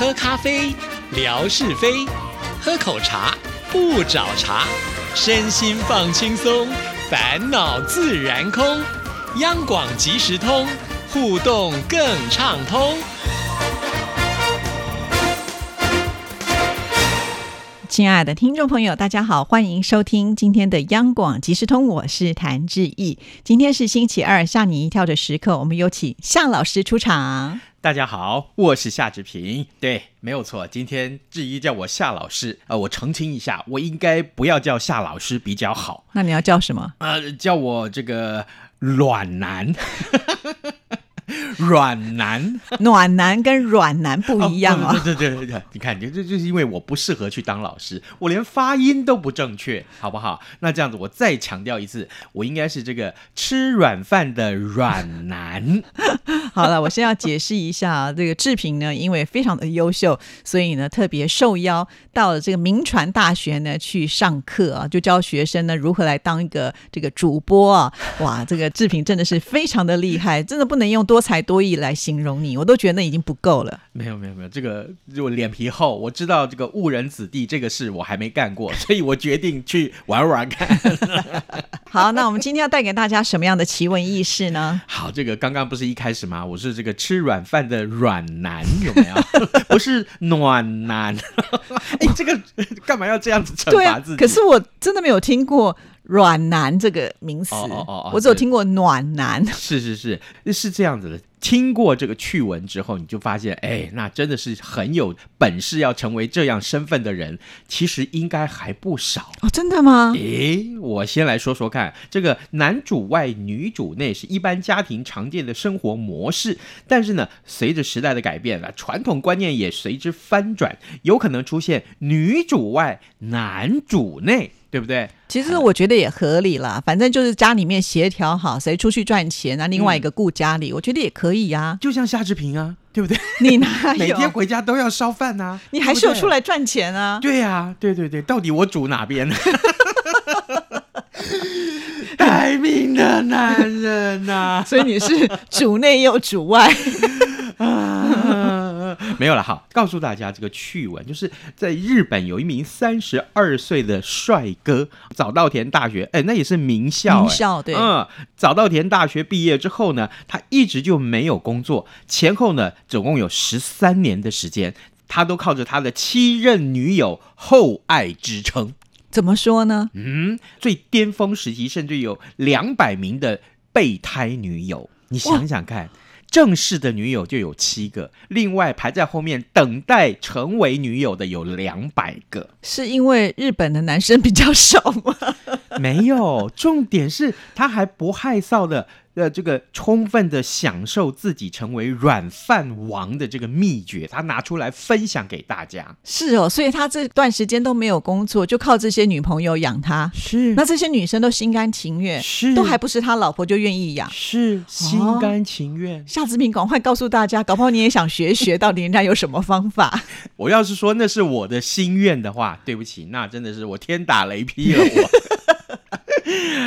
喝咖啡，聊是非；喝口茶，不找茬。身心放轻松，烦恼自然空。央广即时通，互动更畅通。亲爱的听众朋友，大家好，欢迎收听今天的央广即时通，我是谭志毅。今天是星期二，吓你一跳的时刻，我们有请向老师出场。大家好，我是夏志平。对，没有错，今天志一叫我夏老师。呃，我澄清一下，我应该不要叫夏老师比较好。那你要叫什么？呃，叫我这个暖男。软男，暖男跟软男不一样啊！对对对对，你看，这这就是因为我不适合去当老师，我连发音都不正确，好不好？那这样子，我再强调一次，我应该是这个吃软饭的软男。好了，我先要解释一下，这个志平呢，因为非常的优秀，所以呢，特别受邀到了这个名传大学呢去上课啊，就教学生呢如何来当一个这个主播啊。哇，这个志平真的是非常的厉害，真的不能用多才多艺来形容你，我都觉得那已经不够了。没有没有没有，这个我脸皮厚，我知道这个误人子弟这个事我还没干过，所以我决定去玩玩看。好，那我们今天要带给大家什么样的奇闻异事呢？好，这个刚刚不是一开始吗？我是这个吃软饭的软男，有没有？不是暖男。哎，这个干嘛要这样子惩罚自己？可是我真的没有听过。软男这个名词，我只有听过暖男。是是是，是这样子的。听过这个趣闻之后，你就发现，哎，那真的是很有本事要成为这样身份的人，其实应该还不少哦。真的吗？诶，我先来说说看，这个男主外女主内是一般家庭常见的生活模式，但是呢，随着时代的改变啊，传统观念也随之翻转，有可能出现女主外男主内。对不对？其实我觉得也合理啦，反正就是家里面协调好，谁出去赚钱，那另外一个顾家里，我觉得也可以呀。就像夏志平啊，对不对？你哪 每天回家都要烧饭呐？你还是有出来赚钱啊？对呀，对对对，到底我主哪边？待命的男人呐，所以你是主内又主外。没有了，好，告诉大家这个趣闻，就是在日本有一名三十二岁的帅哥，早稻田大学，哎，那也是名校，名校对，嗯，早稻田大学毕业之后呢，他一直就没有工作，前后呢总共有十三年的时间，他都靠着他的七任女友厚爱支撑。怎么说呢？嗯，最巅峰时期甚至有两百名的备胎女友，你想想看。正式的女友就有七个，另外排在后面等待成为女友的有两百个。是因为日本的男生比较少吗？没有，重点是他还不害臊的。呃，这个充分的享受自己成为软饭王的这个秘诀，他拿出来分享给大家。是哦，所以他这段时间都没有工作，就靠这些女朋友养他。是，那这些女生都心甘情愿，是，都还不是他老婆就愿意养，是心甘情愿。夏志平，赶快告诉大家，搞不好你也想学学，到底人家有什么方法？我要是说那是我的心愿的话，对不起，那真的是我天打雷劈了我。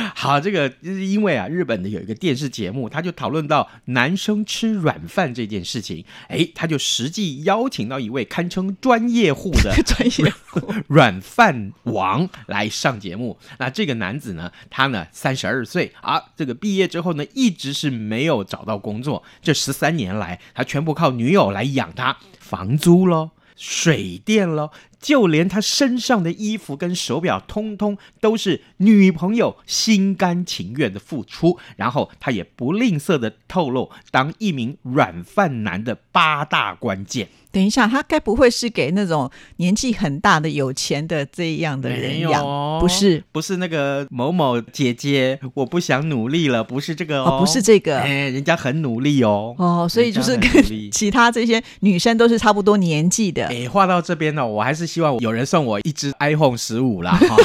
好，这个就是因为啊，日本的有一个电视节目，他就讨论到男生吃软饭这件事情。哎，他就实际邀请到一位堪称专业户的 专业户 软饭王来上节目。那这个男子呢，他呢三十二岁啊，这个毕业之后呢，一直是没有找到工作。这十三年来，他全部靠女友来养他，房租喽，水电喽。就连他身上的衣服跟手表，通通都是女朋友心甘情愿的付出，然后他也不吝啬的透露，当一名软饭男的八大关键。等一下，他该不会是给那种年纪很大的有钱的这样的人养？不是，不是那个某某姐姐，我不想努力了，不是这个哦，不是这个，哎，人家很努力哦。哦，所以就是跟 其他这些女生都是差不多年纪的。哎，话到这边呢，我还是希望有人送我一只 iPhone 十五啦，哈，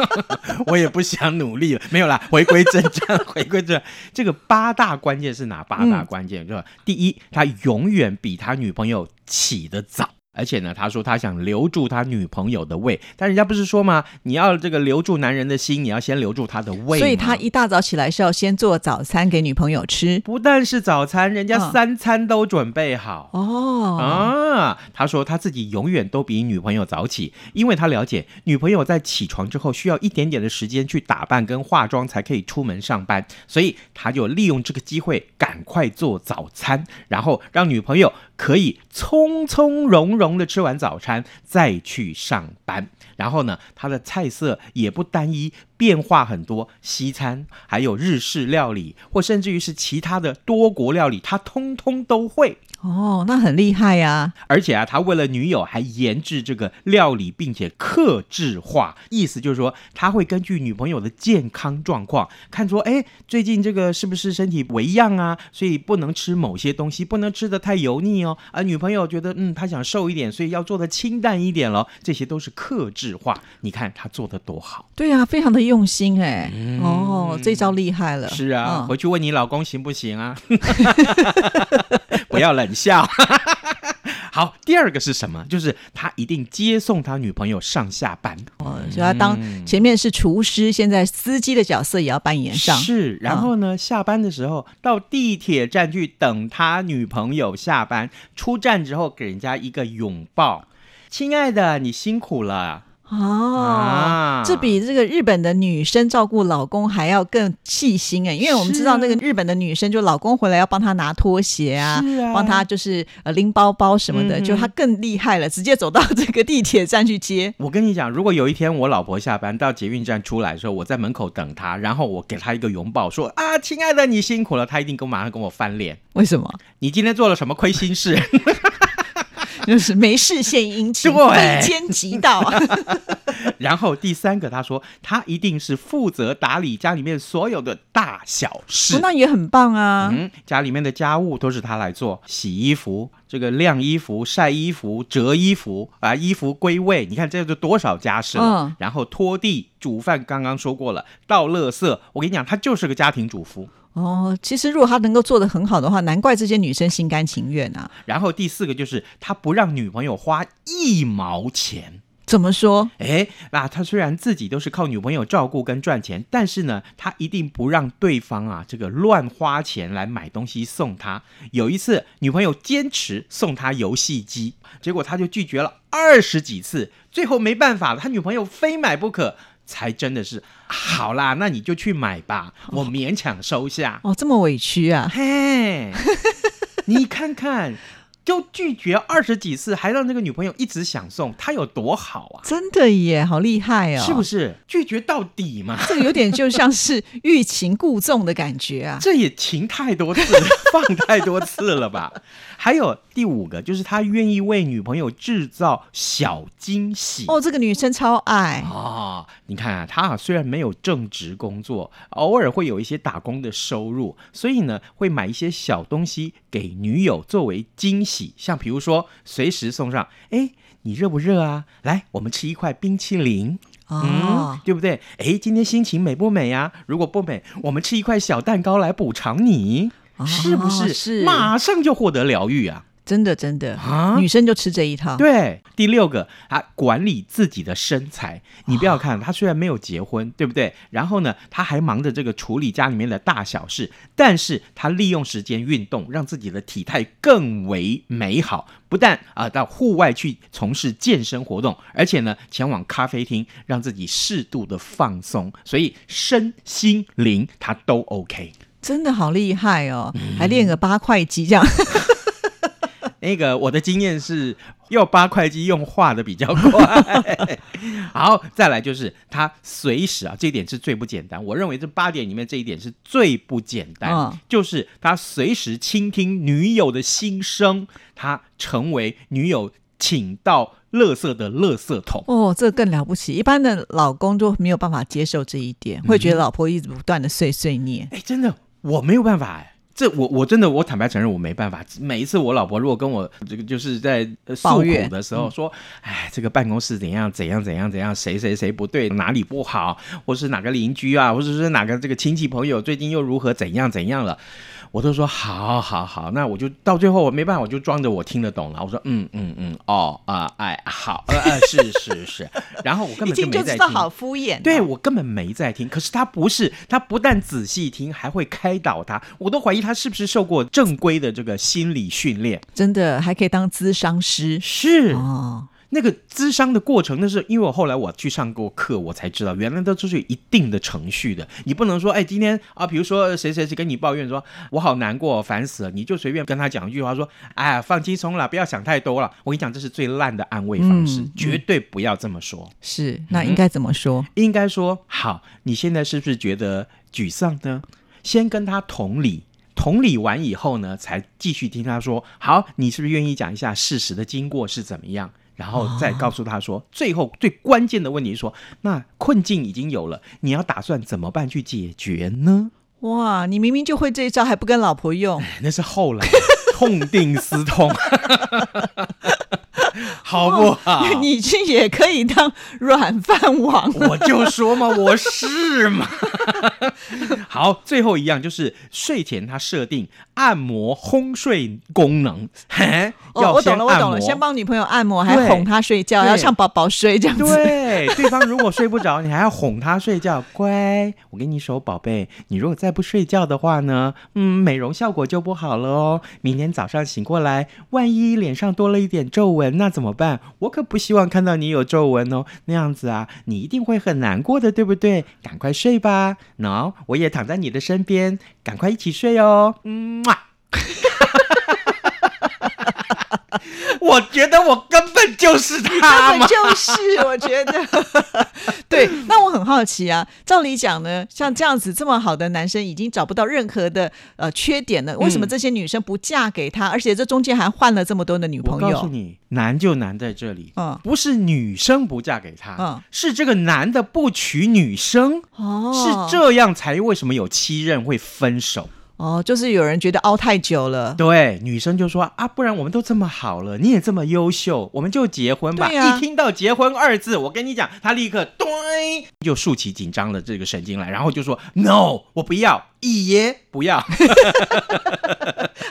我也不想努力了，没有啦，回归正传，回归正。这个八大关键是哪八大关键？就是第一，他永远比他女朋友。起得早，而且呢，他说他想留住他女朋友的胃，但人家不是说吗？你要这个留住男人的心，你要先留住他的胃。所以他一大早起来是要先做早餐给女朋友吃。不但是早餐，人家嗯三餐都准备好。哦，啊，他说他自己永远都比女朋友早起，因为他了解女朋友在起床之后需要一点点的时间去打扮跟化妆才可以出门上班，所以他就利用这个机会赶快做早餐，然后让女朋友可以从从容容的吃完早餐再去上班。然后呢，他的菜色也不单一，变化很多，西餐还有日式料理，或甚至于是其他的多国料理，他通通都会。哦，那很厉害呀、而且啊，他为了女友还研制这个料理，并且克制化，意思就是说，他会根据女朋友的健康状况，看说，哎，最近这个是不是身体为恙啊？所以不能吃某些东西，不能吃的太油腻哦。啊，女朋友觉得，嗯，她想瘦一点，所以要做的清淡一点咯。这些都是克制化。你看他做的多好。对呀、非常的用心哎。哦，这招厉害了。嗯是啊，嗯回去问你老公行不行啊？不要冷笑。好，第二个是什么？就是他一定接送他女朋友上下班。哦，所以他当前面是厨师，现在司机的角色也要扮演上。是，然后呢，下班的时候到地铁站去等他女朋友下班，出站之后给人家一个拥抱，亲爱的，你辛苦了。哦，啊这比这个日本的女生照顾老公还要更细心哎，因为我们知道那个日本的女生，就老公回来要帮她拿拖鞋啊，帮她就是呃拎包包什么的，嗯就她更厉害了，直接走到这个地铁站去接。我跟你讲，如果有一天我老婆下班到捷运站出来的时候，我在门口等她，然后我给她一个拥抱，说啊，亲爱的，你辛苦了，她一定跟我马上跟我翻脸。为什么？你今天做了什么亏心事？就是没事献殷勤，对非奸即盗。然后第三个，他说他一定是负责打理家里面所有的大小事哦。那也很棒啊。嗯，家里面的家务都是他来做，洗衣服、这个晾衣服、晒衣服、折衣服，把衣服归位。你看这就多少家事了。嗯然后拖地、煮饭，刚刚说过了，倒垃圾。我跟你讲，他就是个家庭主妇。哦，其实如果他能够做得很好的话，难怪这些女生心甘情愿啊。然后第四个就是他不让女朋友花一毛钱。怎么说？哎，那他虽然自己都是靠女朋友照顾跟赚钱，但是呢，他一定不让对方啊这个乱花钱来买东西送他。有一次，女朋友坚持送他游戏机，结果他就拒绝了二十几次，最后没办法了，他女朋友非买不可，才真的是好啦，那你就去买吧，我勉强收下。哦，这么委屈啊！嘿，你看看。就拒绝二十几次，还让那个女朋友一直想送，他有多好啊？真的耶，好厉害哦！是不是拒绝到底嘛？这个有点就像是欲擒故纵的感觉啊。这也情太多次，放太多次了吧？还有第五个，就是他愿意为女朋友制造小惊喜。哦，这个女生超爱。哦，你看啊，他啊虽然没有正职工作，偶尔会有一些打工的收入，所以呢会买一些小东西给女友作为惊喜，像比如说随时送上，哎，你热不热啊？来，我们吃一块冰淇淋。哦嗯，，对不对？哎，今天心情美不美呀、如果不美，我们吃一块小蛋糕来补偿你，哦是不是？是马上就获得疗愈啊！真的真的，啊女生就吃这一套。对，第六个，啊管理自己的身材。你不要看他虽然没有结婚，对不对？然后呢，他还忙着这个处理家里面的大小事，但是他利用时间运动，让自己的体态更为美好。不但啊、到户外去从事健身活动，而且呢，前往咖啡厅，让自己适度的放松。所以身心灵他都 OK。真的好厉害哦，嗯还练个八块肌这样。那个我的经验是用八块肌用画的比较快。好，再来就是他随时啊，这一点是最不简单。我认为这八点里面这一点是最不简单，嗯就是他随时倾听女友的心声，他成为女友请到垃圾的垃圾桶。哦，这更了不起，一般的老公都没有办法接受这一点，会嗯觉得老婆一直不断的碎碎念。哎，真的，我没有办法哎。这我我真的我坦白承认我没办法。每一次我老婆如果跟我这个就是在呃诉苦的时候说，哎，这个办公室怎样怎样怎样怎样，谁谁谁不对，哪里不好，或是哪个邻居啊，或者是哪个这个亲戚朋友最近又如何怎样怎样了，我都说好好好，那我就到最后我没办法，我就装着我听得懂了。我说嗯嗯嗯，哦啊哎好，呃呃是是是，然后我根一本就听就知道没在听。好敷衍、哦。对我根本没在听，可是他不是，他不但仔细听，还会开导他，我都怀疑他是不是受过正规的这个心理训练。真的还可以当咨商师是哦。那个咨商的过程，那是因为我后来我去上过课，我才知道原来都是有一定的程序的。你不能说，哎，今天啊，比如说谁谁谁跟你抱怨说，我好难过，烦死了，你就随便跟他讲一句话，说，哎呀，放轻松了，不要想太多了。我跟你讲，这是最烂的安慰方式，嗯绝对不要这么说。是，那应该怎么说？应该说，好，你现在是不是觉得沮丧呢？先跟他同理。同理完以后呢，才继续听他说。好，你是不是愿意讲一下事实的经过是怎么样？然后再告诉他说，最后最关键的问题是说，那困境已经有了，你要打算怎么办去解决呢？哇，你明明就会这一招，还不跟老婆用？那是后来痛定思痛，好不好？你去也可以当软饭王。我就说嘛，我是嘛。好，最后一样就是睡前他设定按摩哄睡功能，嘿，哦，要我懂了，我懂了，先帮女朋友按摩，还哄她睡觉，要像宝宝睡这样子。对，对方如果睡不着，你还要哄她睡觉。乖，我给你说，宝贝，你如果再不睡觉的话呢，嗯，美容效果就不好了哦。明天早上醒过来，万一脸上多了一点皱纹，那怎么办？我可不希望看到你有皱纹哦，那样子啊，你一定会很难过的，对不对？赶快睡吧。喏、我也躺在你的身边，赶快一起睡哦。嗯嘛。我觉得我根本就是根他根。本就是，我觉得，对。那我很好奇啊，照理讲呢，像这样子这么好的男生，已经找不到任何的呃缺点了，为什么这些女生不嫁给他？而且这中间还换了这么多的女朋友。告诉你，难就难在这里，嗯不是女生不嫁给他，嗯是这个男的不娶女生，哦，是这样才为什么有七任会分手？哦，就是有人觉得熬太久了。对，女生就说啊，不然我们都这么好了，你也这么优秀，我们就结婚吧。一听到结婚二字，我跟你讲，他立刻对就竖起紧张的这个神经来，然后就说 no，我不要，一爷不要，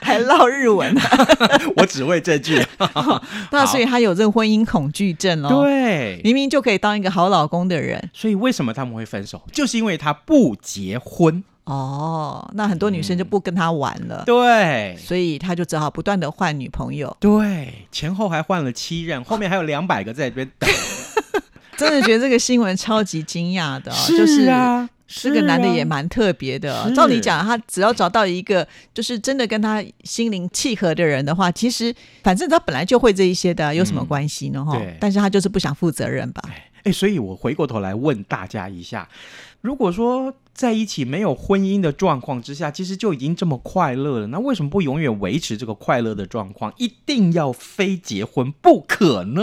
还唠日文啊？我只会这句。那所以他有这个婚姻恐惧症哦。，对，明明就可以当一个好老公的人所以为什么他们会分手，就是因为他不结婚。哦，那很多女生就不跟他玩了，对。所以他就只好不断的换女朋友。对，前后还换了七任，后面还有两百个在这边等。真的觉得这个新闻超级惊讶的、哦，就是啊，这个男的也蛮特别的照理讲，他只要找到一个就是真的跟他心灵契合的人的话，其实反正他本来就会这一些的，有什么关系呢？哈、对但是他就是不想负责任吧？哎，所以我回过头来问大家一下，如果说在一起没有婚姻的状况之下，其实就已经这么快乐了，那为什么不永远维持这个快乐的状况？一定要非结婚不可呢？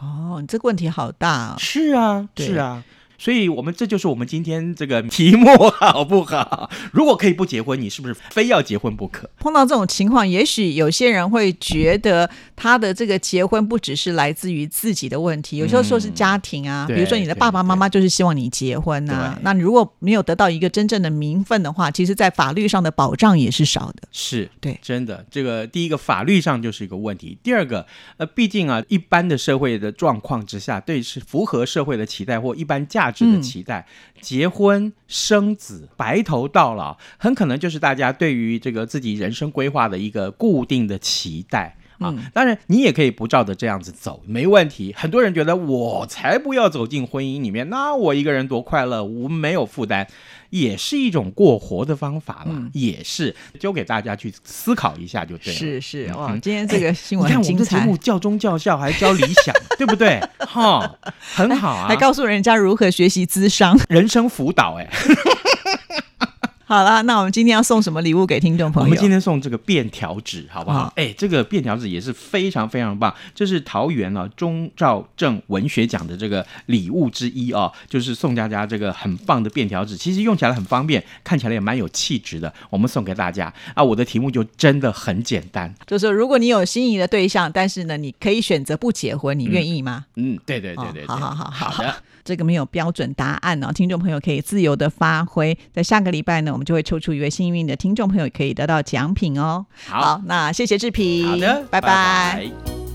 哦，你这个问题好大哦。是啊，是啊。所以，我们这就是我们今天这个题目，好不好？如果可以不结婚，你是不是非要结婚不可？碰到这种情况，也许有些人会觉得他的这个结婚不只是来自于自己的问题，有时候说是家庭啊，嗯比如说你的爸爸妈妈就是希望你结婚啊，那你如果没有得到一个真正的名分的话，其实在法律上的保障也是少的。是对真的。这个第一个法律上就是一个问题，第二个，呃，毕竟啊，一般的社会的状况之下，对是符合社会的期待或一般价值的期待，结婚生子、白头到老，很可能就是大家对于这个自己人生规划的一个固定的期待。啊，当然你也可以不照着这样子走，没问题。很多人觉得我才不要走进婚姻里面，那我一个人多快乐，我没有负担，也是一种过活的方法啦，也是就给大家去思考一下就对了。是是，哇，嗯今天这个新闻你看我们的节目，教中教校，还教理想，对不对？哈，很好啊，还告诉人家如何学习资商。人生辅导哎、好啦，那我们今天要送什么礼物给听众朋友？我们今天送这个便条纸，好不好好？哎，这个便条纸也是非常非常棒，这是桃园啊中兆正文学奖的这个礼物之一哦，就是送大家这个很棒的便条纸，其实用起来很方便，看起来也蛮有气质的，我们送给大家啊。我的题目就真的很简单，就是如果你有心仪的对象，但是呢，你可以选择不结婚，你愿意吗？嗯，对对对对对，哦好好好好好的。这个没有标准答案哦，听众朋友可以自由的发挥。在下个礼拜呢，我们就会抽出一位幸运的听众朋友，可以得到奖品哦。好。那谢谢志平，好的，拜拜